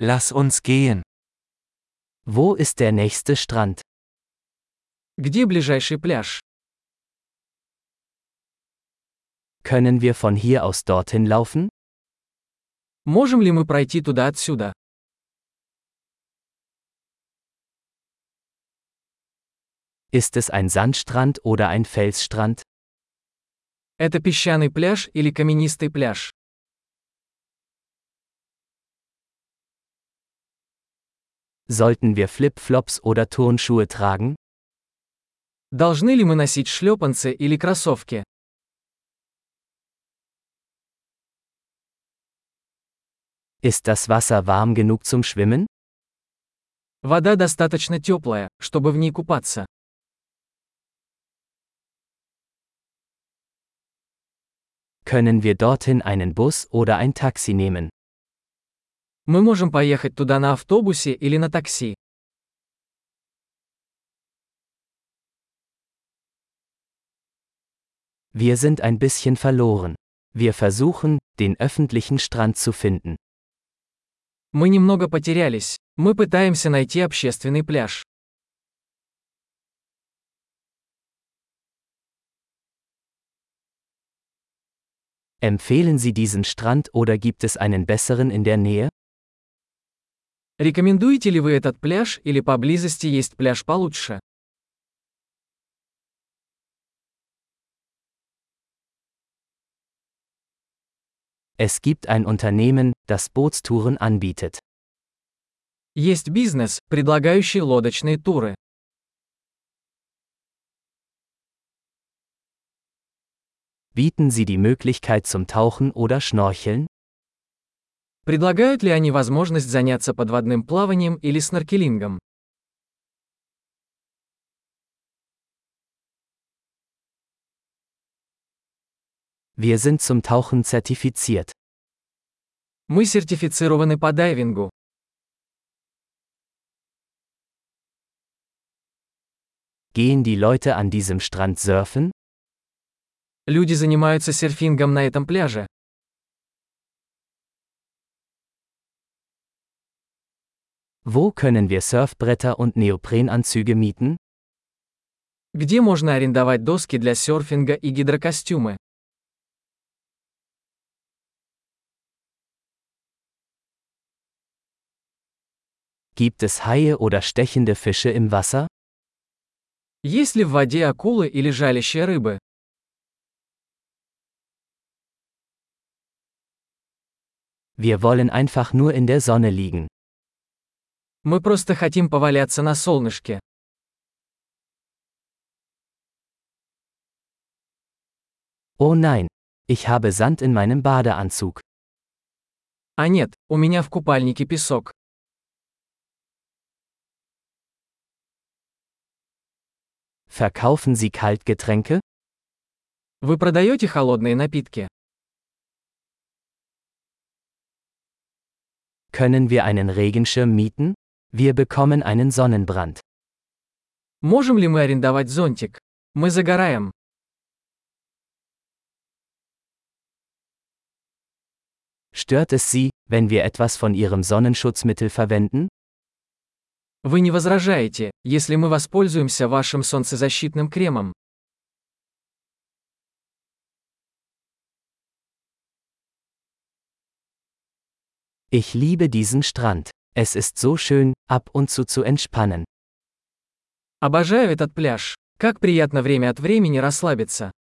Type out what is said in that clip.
Lass uns gehen. Wo ist der nächste Strand? Где ближайший пляж? Können wir von hier aus dorthin laufen? Можем ли мы пройти туда отсюда? Ist es ein Sandstrand oder ein Felsstrand? Это песчаный пляж или каменистый пляж? Sollten wir Flip-Flops oder Turnschuhe tragen? Должны ли мы носить шлепанцы или кроссовки? Ist das Wasser warm genug zum Schwimmen? Вода достаточно теплая, чтобы в ней купаться. Können wir dorthin einen Bus oder ein Taxi nehmen? Мы можем поехать туда на автобусе или на такси. Wir sind ein bisschen verloren. Wir versuchen, den öffentlichen Strand zu finden. Мы немного потерялись. Мы пытаемся найти общественный пляж. Empfehlen Sie diesen Strand oder gibt es einen besseren in der Nähe? Рекомендуете ли вы этот пляж или поблизости есть пляж получше? Es gibt ein Unternehmen, das Bootstouren anbietet. Есть бизнес, предлагающий лодочные туры. Bieten Sie die Möglichkeit zum Tauchen oder Schnorcheln? Предлагают ли они возможность заняться подводным плаванием или сноркелингом? Wir sind zum Tauchen zertifiziert. Мы сертифицированы по дайвингу. Gehen die Leute an diesem Strand surfen? Люди занимаются серфингом на этом пляже. Wo können wir Surfbretter und Neoprenanzüge mieten? Где можно арендовать доски для серфинга и гидрокостюмы? Gibt es Haie oder stechende Fische im Wasser? Есть ли в воде акулы или жалящие рыбы? Wir wollen einfach nur in der Sonne liegen. Мы просто хотим поваляться на солнышке. Oh nein, ich habe Sand in meinem Badeanzug. А нет, у меня в купальнике песок. Verkaufen Sie Kaltgetränke? Вы продаете холодные напитки? Können wir einen Regenschirm mieten? Wir bekommen einen Sonnenbrand. Можем ли мы арендовать зонтик? Мы загораем. Stört es Sie, wenn wir etwas von Ihrem Sonnenschutzmittel verwenden? Вы не возражаете, если мы воспользуемся вашим солнцезащитным кремом? Ich liebe diesen Strand. Es ist so schön, ab und zu zu entspannen. Обожаю этот пляж. Как приятно время от времени расслабиться.